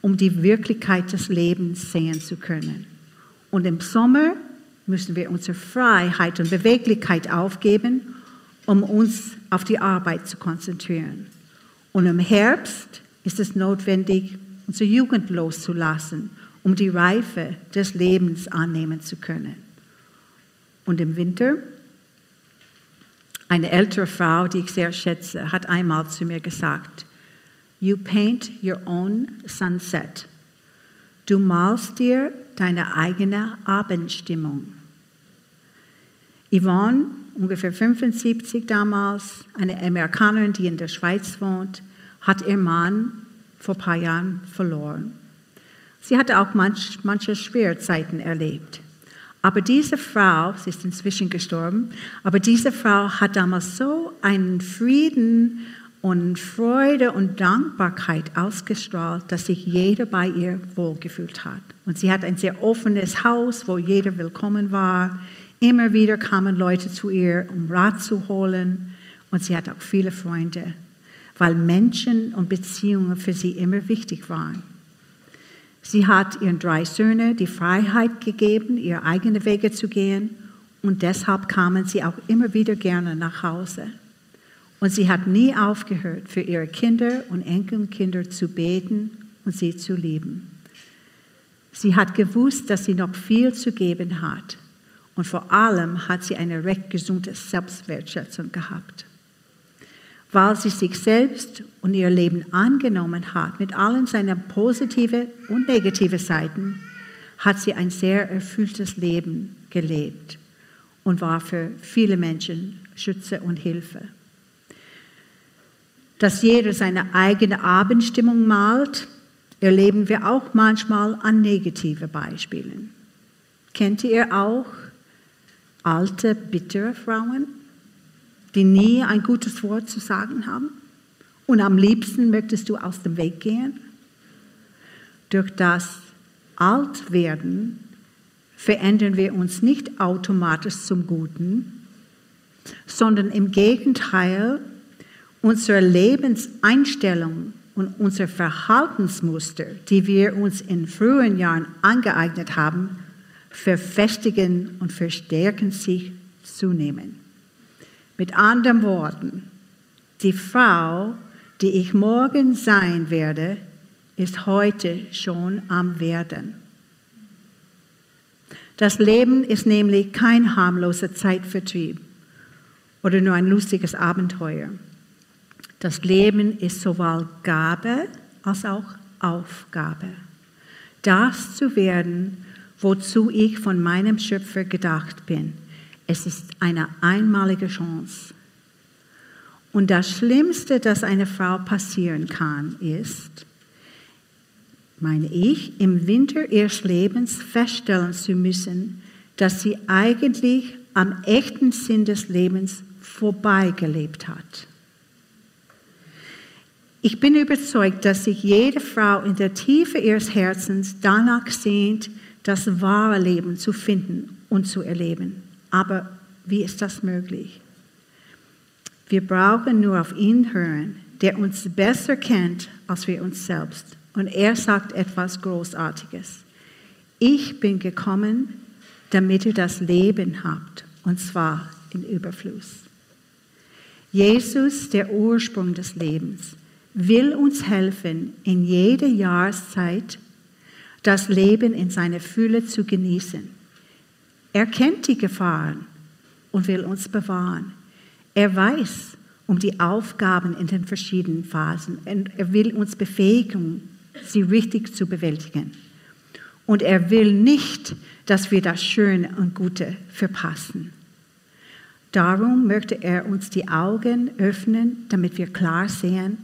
[SPEAKER 3] um die Wirklichkeit des Lebens sehen zu können. Und im Sommer müssen wir unsere Freiheit und Beweglichkeit aufgeben, um uns auf die Arbeit zu konzentrieren. Und im Herbst ist es notwendig, unsere Jugend loszulassen, um die Reife des Lebens annehmen zu können. Und im Winter, eine ältere Frau, die ich sehr schätze, hat einmal zu mir gesagt, You paint your own sunset. Du malst dir deine eigene Abendstimmung. Yvonne, ungefähr 75 damals, eine Amerikanerin, die in der Schweiz wohnt, hat ihr Mann vor ein paar Jahren verloren. Sie hatte auch manch, manche Schwierzeiten erlebt. Aber diese Frau, sie ist inzwischen gestorben, aber diese Frau hat damals so einen Frieden und Freude und Dankbarkeit ausgestrahlt, dass sich jeder bei ihr wohlgefühlt hat. Und sie hat ein sehr offenes Haus, wo jeder willkommen war. Immer wieder kamen Leute zu ihr, um Rat zu holen. Und sie hat auch viele Freunde weil Menschen und Beziehungen für sie immer wichtig waren. Sie hat ihren drei Söhnen die Freiheit gegeben, ihre eigenen Wege zu gehen und deshalb kamen sie auch immer wieder gerne nach Hause. Und sie hat nie aufgehört, für ihre Kinder und Enkelkinder zu beten und sie zu lieben. Sie hat gewusst, dass sie noch viel zu geben hat. Und vor allem hat sie eine recht gesunde Selbstwertschätzung gehabt weil sie sich selbst und ihr Leben angenommen hat, mit allen seinen positiven und negativen Seiten, hat sie ein sehr erfülltes Leben gelebt und war für viele Menschen Schütze und Hilfe. Dass jeder seine eigene Abendstimmung malt, erleben wir auch manchmal an negative Beispielen. Kennt ihr auch alte, bittere Frauen? die nie ein gutes Wort zu sagen haben? Und am liebsten möchtest du aus dem Weg gehen? Durch das Altwerden verändern wir uns nicht automatisch zum Guten, sondern im Gegenteil, unsere Lebenseinstellung und unsere Verhaltensmuster, die wir uns in frühen Jahren angeeignet haben, verfestigen und verstärken sich zunehmend. Mit anderen Worten, die Frau, die ich morgen sein werde, ist heute schon am Werden. Das Leben ist nämlich kein harmloser Zeitvertrieb oder nur ein lustiges Abenteuer. Das Leben ist sowohl Gabe als auch Aufgabe. Das zu werden, wozu ich von meinem Schöpfer gedacht bin. Es ist eine einmalige Chance. Und das Schlimmste, das einer Frau passieren kann, ist, meine ich, im Winter ihres Lebens feststellen zu müssen, dass sie eigentlich am echten Sinn des Lebens vorbeigelebt hat. Ich bin überzeugt, dass sich jede Frau in der Tiefe ihres Herzens danach sehnt, das wahre Leben zu finden und zu erleben. Aber wie ist das möglich? Wir brauchen nur auf ihn hören, der uns besser kennt als wir uns selbst. Und er sagt etwas Großartiges. Ich bin gekommen, damit ihr das Leben habt, und zwar in Überfluss. Jesus, der Ursprung des Lebens, will uns helfen, in jeder Jahreszeit das Leben in seiner Fülle zu genießen. Er kennt die Gefahren und will uns bewahren. Er weiß um die Aufgaben in den verschiedenen Phasen und er will uns befähigen, sie richtig zu bewältigen. Und er will nicht, dass wir das Schöne und Gute verpassen. Darum möchte er uns die Augen öffnen, damit wir klar sehen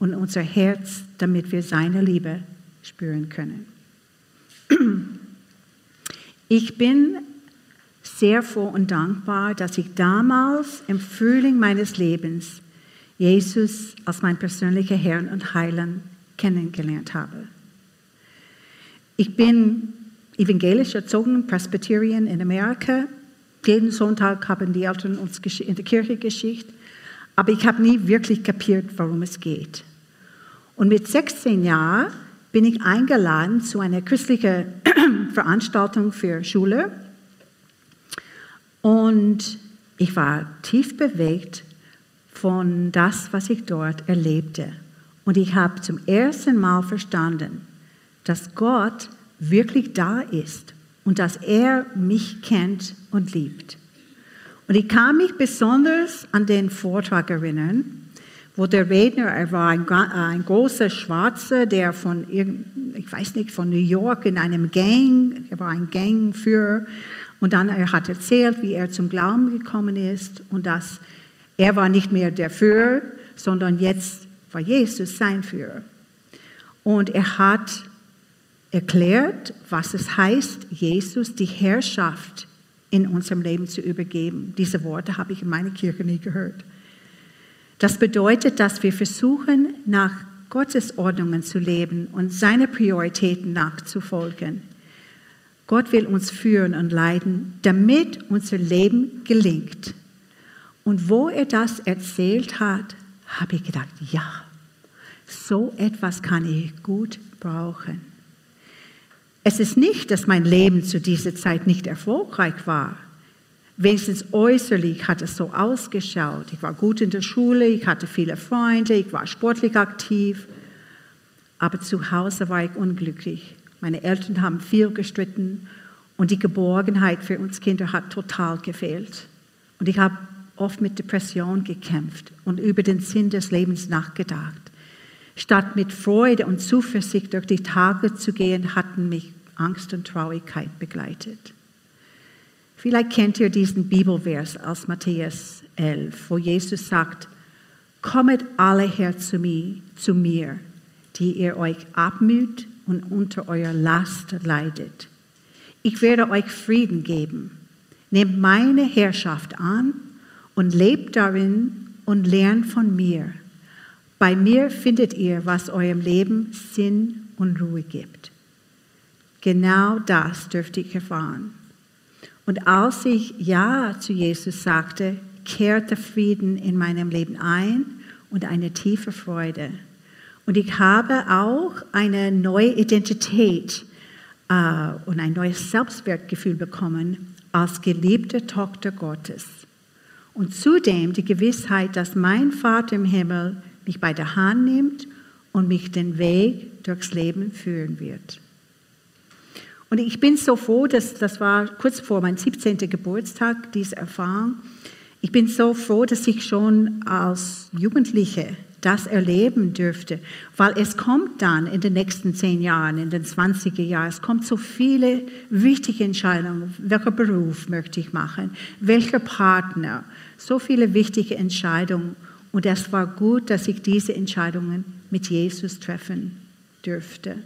[SPEAKER 3] und unser Herz, damit wir seine Liebe spüren können. Ich bin sehr froh und dankbar, dass ich damals im Frühling meines Lebens Jesus als mein persönlicher Herr und Heiland kennengelernt habe. Ich bin evangelisch erzogen, Presbyterian in Amerika. Jeden Sonntag haben die Eltern uns in der Kirche geschickt, aber ich habe nie wirklich kapiert, worum es geht. Und mit 16 Jahren bin ich eingeladen zu einer christlichen [clears throat] Veranstaltung für Schule. Und ich war tief bewegt von das, was ich dort erlebte. Und ich habe zum ersten Mal verstanden, dass Gott wirklich da ist und dass er mich kennt und liebt. Und ich kann mich besonders an den Vortrag erinnern, wo der Redner, er war ein, ein großer Schwarzer, der von, ich weiß nicht, von New York in einem Gang, er war ein Gangführer, und dann er hat erzählt, wie er zum Glauben gekommen ist und dass er war nicht mehr der Führer, sondern jetzt war Jesus sein Führer. Und er hat erklärt, was es heißt, Jesus die Herrschaft in unserem Leben zu übergeben. Diese Worte habe ich in meiner Kirche nie gehört. Das bedeutet, dass wir versuchen, nach Gottes Ordnungen zu leben und seine Prioritäten nachzufolgen. Gott will uns führen und leiten, damit unser Leben gelingt. Und wo er das erzählt hat, habe ich gedacht, ja, so etwas kann ich gut brauchen. Es ist nicht, dass mein Leben zu dieser Zeit nicht erfolgreich war. Wenigstens äußerlich hat es so ausgeschaut. Ich war gut in der Schule, ich hatte viele Freunde, ich war sportlich aktiv. Aber zu Hause war ich unglücklich. Meine Eltern haben viel gestritten und die Geborgenheit für uns Kinder hat total gefehlt. Und ich habe oft mit Depression gekämpft und über den Sinn des Lebens nachgedacht. Statt mit Freude und Zuversicht durch die Tage zu gehen, hatten mich Angst und Traurigkeit begleitet. Vielleicht kennt ihr diesen Bibelvers aus Matthäus 11, wo Jesus sagt, Kommet alle her zu mir, zu mir, die ihr euch abmüht und unter eurer Last leidet. Ich werde euch Frieden geben. Nehmt meine Herrschaft an und lebt darin und lernt von mir. Bei mir findet ihr, was eurem Leben Sinn und Ruhe gibt. Genau das dürfte ich erfahren. Und als ich Ja zu Jesus sagte, kehrte Frieden in meinem Leben ein und eine tiefe Freude. Und ich habe auch eine neue Identität äh, und ein neues Selbstwertgefühl bekommen als geliebte Tochter Gottes. Und zudem die Gewissheit, dass mein Vater im Himmel mich bei der Hand nimmt und mich den Weg durchs Leben führen wird. Und ich bin so froh, dass das war kurz vor meinem 17. Geburtstag, diese Erfahrung. Ich bin so froh, dass ich schon als Jugendliche das erleben dürfte, weil es kommt dann in den nächsten zehn Jahren, in den 20er Jahren, es kommt so viele wichtige Entscheidungen. Welcher Beruf möchte ich machen? Welcher Partner? So viele wichtige Entscheidungen. Und es war gut, dass ich diese Entscheidungen mit Jesus treffen dürfte.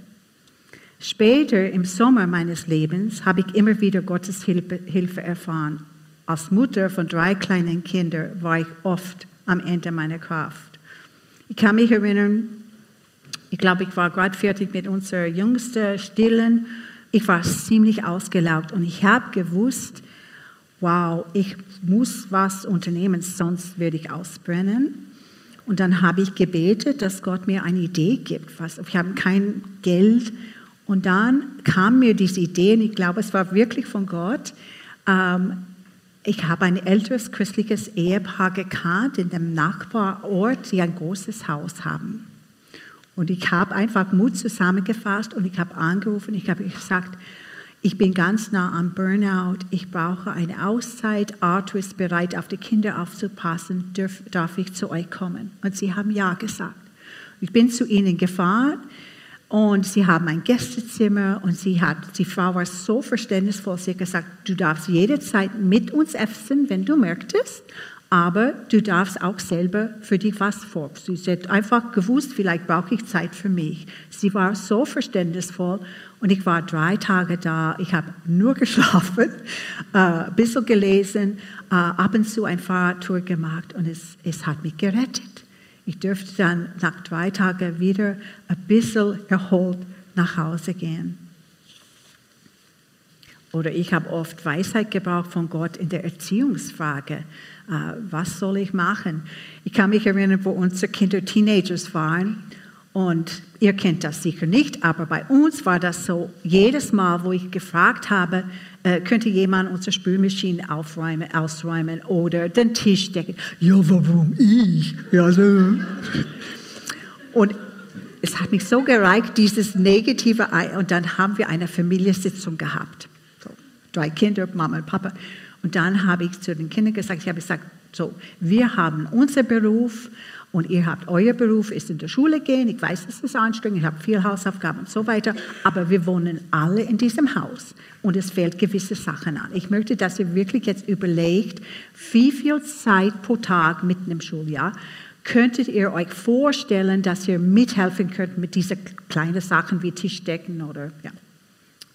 [SPEAKER 3] Später im Sommer meines Lebens habe ich immer wieder Gottes Hilfe erfahren. Als Mutter von drei kleinen Kindern war ich oft am Ende meiner Kraft. Ich kann mich erinnern, ich glaube, ich war gerade fertig mit unserer jüngsten Stillen. Ich war ziemlich ausgelaugt und ich habe gewusst, wow, ich muss was unternehmen, sonst werde ich ausbrennen. Und dann habe ich gebetet, dass Gott mir eine Idee gibt. Was, ich habe kein Geld und dann kam mir diese Idee, und ich glaube, es war wirklich von Gott. Ähm, ich habe ein älteres christliches Ehepaar gekannt in dem Nachbarort, die ein großes Haus haben. Und ich habe einfach Mut zusammengefasst und ich habe angerufen, ich habe gesagt, ich bin ganz nah am Burnout, ich brauche eine Auszeit, Arthur ist bereit, auf die Kinder aufzupassen, darf, darf ich zu euch kommen? Und sie haben ja gesagt. Ich bin zu ihnen gefahren, und sie haben ein Gästezimmer und sie hat, die Frau war so verständnisvoll, sie hat gesagt, du darfst jederzeit mit uns essen, wenn du möchtest, aber du darfst auch selber für dich was vor. Sie hat einfach gewusst, vielleicht brauche ich Zeit für mich. Sie war so verständnisvoll und ich war drei Tage da. Ich habe nur [laughs] geschlafen, äh, ein bisschen gelesen, äh, ab und zu ein Fahrradtour gemacht und es, es hat mich gerettet. Ich dürfte dann nach drei Tagen wieder ein bisschen erholt nach Hause gehen. Oder ich habe oft Weisheit gebraucht von Gott in der Erziehungsfrage. Äh, was soll ich machen? Ich kann mich erinnern, wo unsere Kinder Teenagers waren und ihr kennt das sicher nicht, aber bei uns war das so, jedes Mal, wo ich gefragt habe, äh, könnte jemand unsere Spülmaschine aufräumen, ausräumen oder den Tisch decken. Ja, warum ich? Ja, so. Und es hat mich so gereicht, dieses negative, und dann haben wir eine Familiensitzung gehabt. So, drei Kinder, Mama und Papa. Und dann habe ich zu den Kindern gesagt, ich habe gesagt, so, wir haben unseren Beruf und ihr habt euer Beruf, ist in der Schule gehen. Ich weiß, es ist anstrengend, ich habe viel Hausaufgaben und so weiter. Aber wir wohnen alle in diesem Haus und es fehlt gewisse Sachen an. Ich möchte, dass ihr wirklich jetzt überlegt, wie viel Zeit pro Tag mitten im Schuljahr könntet ihr euch vorstellen, dass ihr mithelfen könnt mit diesen kleinen Sachen wie Tischdecken oder ja.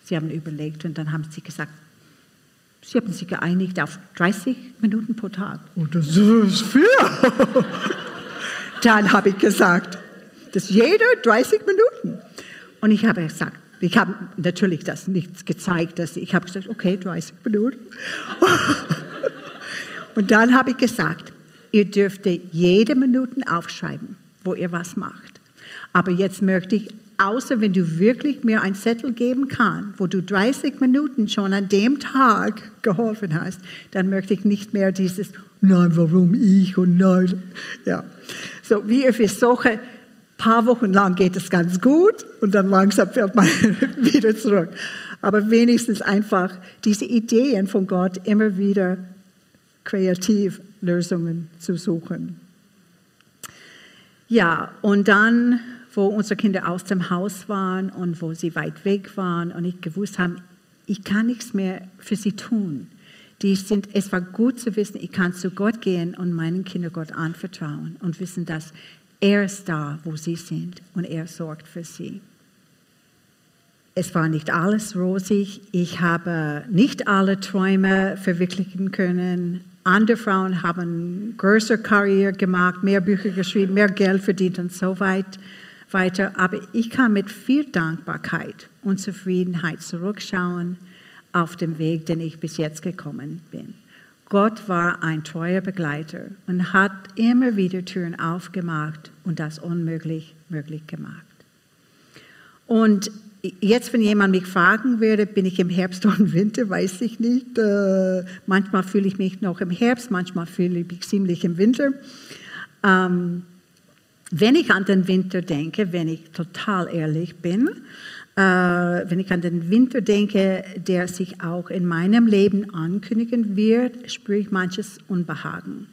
[SPEAKER 3] Sie haben überlegt und dann haben sie gesagt, Sie haben sich geeinigt auf 30 Minuten pro Tag.
[SPEAKER 4] Und das ist viel. [laughs]
[SPEAKER 3] Dann habe ich gesagt, das jeder 30 Minuten. Und ich habe gesagt, ich habe natürlich das nicht gezeigt, dass ich habe gesagt, okay, 30 Minuten. [laughs] Und dann habe ich gesagt, ihr dürft jede Minute aufschreiben, wo ihr was macht. Aber jetzt möchte ich, außer wenn du wirklich mir einen Zettel geben kannst, wo du 30 Minuten schon an dem Tag geholfen hast, dann möchte ich nicht mehr dieses, nein, warum ich und nein. Ja. So, wie ihr versuche, ein paar Wochen lang geht es ganz gut und dann langsam fällt man [laughs] wieder zurück. Aber wenigstens einfach diese Ideen von Gott immer wieder kreativ Lösungen zu suchen. Ja, und dann, wo unsere Kinder aus dem Haus waren und wo sie weit weg waren und ich gewusst haben, ich kann nichts mehr für sie tun die sind, es war gut zu wissen, ich kann zu Gott gehen und meinen Kindern Gott anvertrauen und wissen, dass er ist da, wo sie sind und er sorgt für sie. Es war nicht alles rosig. Ich habe nicht alle Träume verwirklichen können. Andere Frauen haben größere Karriere gemacht, mehr Bücher geschrieben, mehr Geld verdient und so weit, weiter. Aber ich kann mit viel Dankbarkeit und Zufriedenheit zurückschauen auf dem Weg, den ich bis jetzt gekommen bin. Gott war ein treuer Begleiter und hat immer wieder Türen aufgemacht und das unmöglich möglich gemacht. Und jetzt, wenn jemand mich fragen würde, bin ich im Herbst oder im Winter, weiß ich nicht. Äh, manchmal fühle ich mich noch im Herbst, manchmal fühle ich mich ziemlich im Winter. Ähm, Wenn ich an den Winter denke, wenn ich total ehrlich bin, äh, wenn ich an den Winter denke, der sich auch in meinem Leben ankündigen wird, spüre ich manches Unbehagen.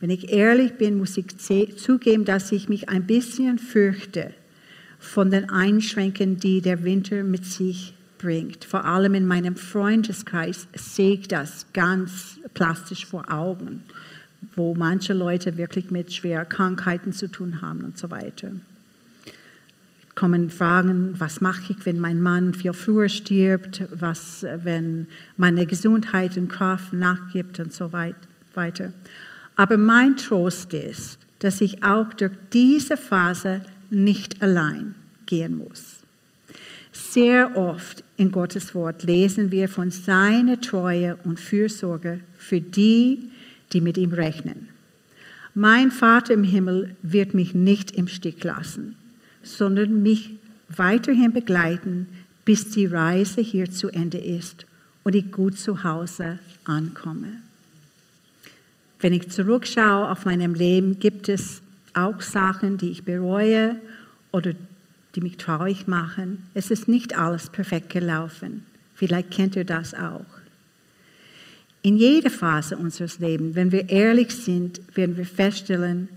[SPEAKER 3] Wenn ich ehrlich bin, muss ich zugeben, dass ich mich ein bisschen fürchte von den Einschränkungen, die der Winter mit sich bringt. Vor allem in meinem Freundeskreis sehe ich das ganz plastisch vor Augen, wo manche Leute wirklich mit schweren Krankheiten zu tun haben und so weiter kommen Fragen, was mache ich, wenn mein Mann viel früher stirbt, was, wenn meine Gesundheit und Kraft nachgibt und so weiter. Aber mein Trost ist, dass ich auch durch diese Phase nicht allein gehen muss. Sehr oft in Gottes Wort lesen wir von seiner Treue und Fürsorge für die, die mit ihm rechnen. Mein Vater im Himmel wird mich nicht im Stich lassen sondern mich weiterhin begleiten, bis die Reise hier zu Ende ist und ich gut zu Hause ankomme. Wenn ich zurückschaue auf meinem Leben, gibt es auch Sachen, die ich bereue oder die mich traurig machen. Es ist nicht alles perfekt gelaufen. Vielleicht kennt ihr das auch. In jeder Phase unseres Lebens, wenn wir ehrlich sind, werden wir feststellen,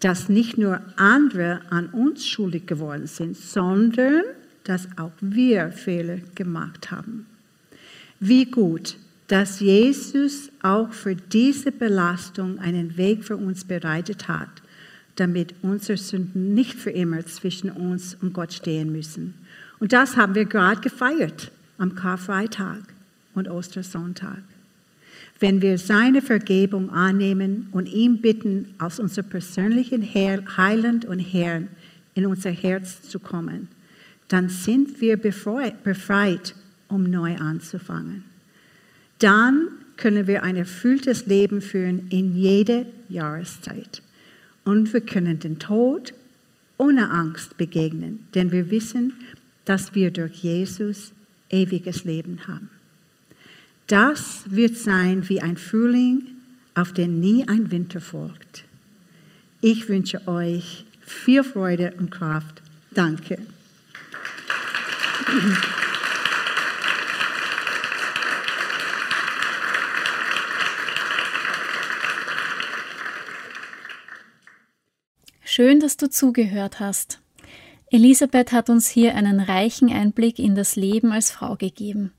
[SPEAKER 3] dass nicht nur andere an uns schuldig geworden sind, sondern dass auch wir Fehler gemacht haben. Wie gut, dass Jesus auch für diese Belastung einen Weg für uns bereitet hat, damit unsere Sünden nicht für immer zwischen uns und Gott stehen müssen. Und das haben wir gerade gefeiert am Karfreitag und Ostersonntag wenn wir seine Vergebung annehmen und ihm bitten, als unser persönlichen Heiland und Herrn in unser Herz zu kommen, dann sind wir befreit, um neu anzufangen. Dann können wir ein erfülltes Leben führen in jeder Jahreszeit. Und wir können den Tod ohne Angst begegnen, denn wir wissen, dass wir durch Jesus ewiges Leben haben. Das wird sein wie ein Frühling, auf den nie ein Winter folgt. Ich wünsche euch viel Freude und Kraft. Danke.
[SPEAKER 2] Schön, dass du zugehört hast. Elisabeth hat uns hier einen reichen Einblick in das Leben als Frau gegeben.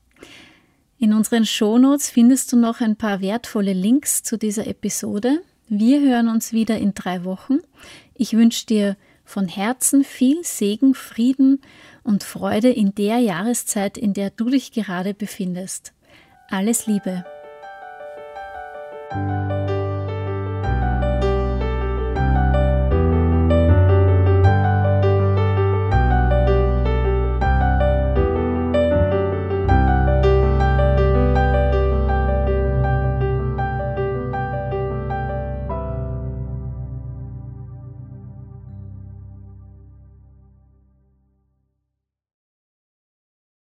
[SPEAKER 2] In unseren Shownotes findest du noch ein paar wertvolle Links zu dieser Episode. Wir hören uns wieder in drei Wochen. Ich wünsche dir von Herzen viel Segen, Frieden und Freude in der Jahreszeit, in der du dich gerade befindest. Alles Liebe!